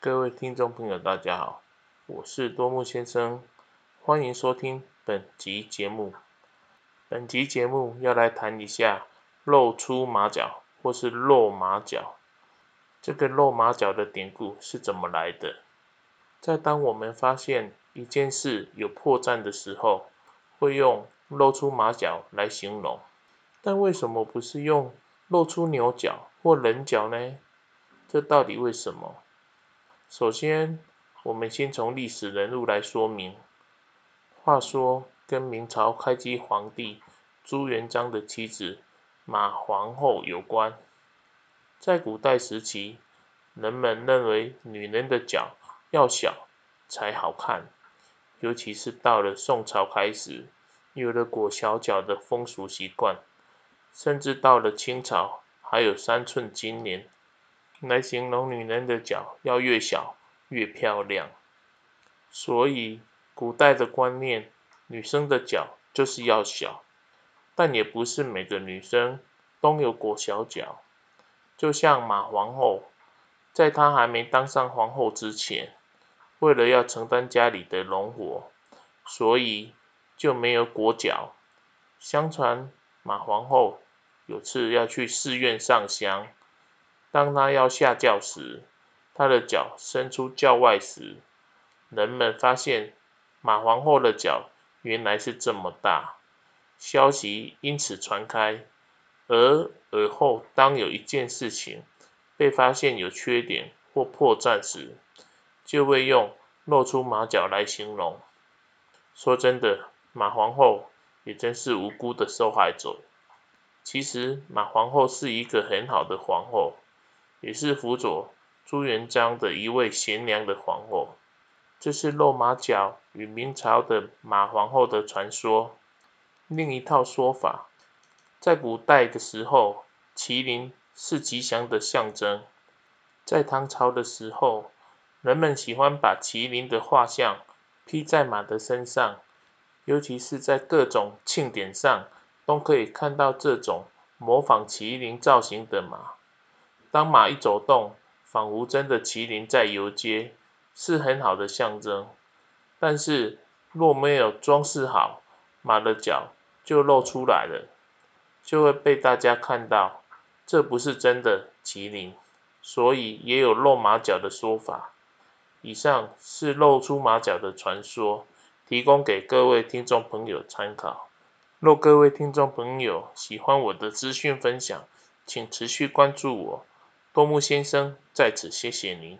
各位听众朋友，大家好，我是多木先生，欢迎收听本集节目。本集节目要来谈一下露出马脚或是露马脚。这个露马脚的典故是怎么来的？在当我们发现一件事有破绽的时候，会用露出马脚来形容。但为什么不是用露出牛角或人角呢？这到底为什么？首先，我们先从历史人物来说明。话说，跟明朝开基皇帝朱元璋的妻子马皇后有关。在古代时期，人们认为女人的脚要小才好看，尤其是到了宋朝开始，有了裹小脚的风俗习惯，甚至到了清朝，还有三寸金莲。来形容女人的脚要越小越漂亮，所以古代的观念，女生的脚就是要小，但也不是每个女生都有裹小脚。就像马皇后，在她还没当上皇后之前，为了要承担家里的农活，所以就没有裹脚。相传马皇后有次要去寺院上香。当他要下轿时，他的脚伸出轿外时，人们发现马皇后的脚原来是这么大，消息因此传开。而而后，当有一件事情被发现有缺点或破绽时，就会用露出马脚来形容。说真的，马皇后也真是无辜的受害者。其实，马皇后是一个很好的皇后。也是辅佐朱元璋的一位贤良的皇后。这是落马脚与明朝的马皇后的传说。另一套说法，在古代的时候，麒麟是吉祥的象征。在唐朝的时候，人们喜欢把麒麟的画像披在马的身上，尤其是在各种庆典上，都可以看到这种模仿麒麟造型的马。当马一走动，仿佛真的麒麟在游街，是很好的象征。但是若没有装饰好，马的脚就露出来了，就会被大家看到，这不是真的麒麟。所以也有露马脚的说法。以上是露出马脚的传说，提供给各位听众朋友参考。若各位听众朋友喜欢我的资讯分享，请持续关注我。多木先生在此谢谢您。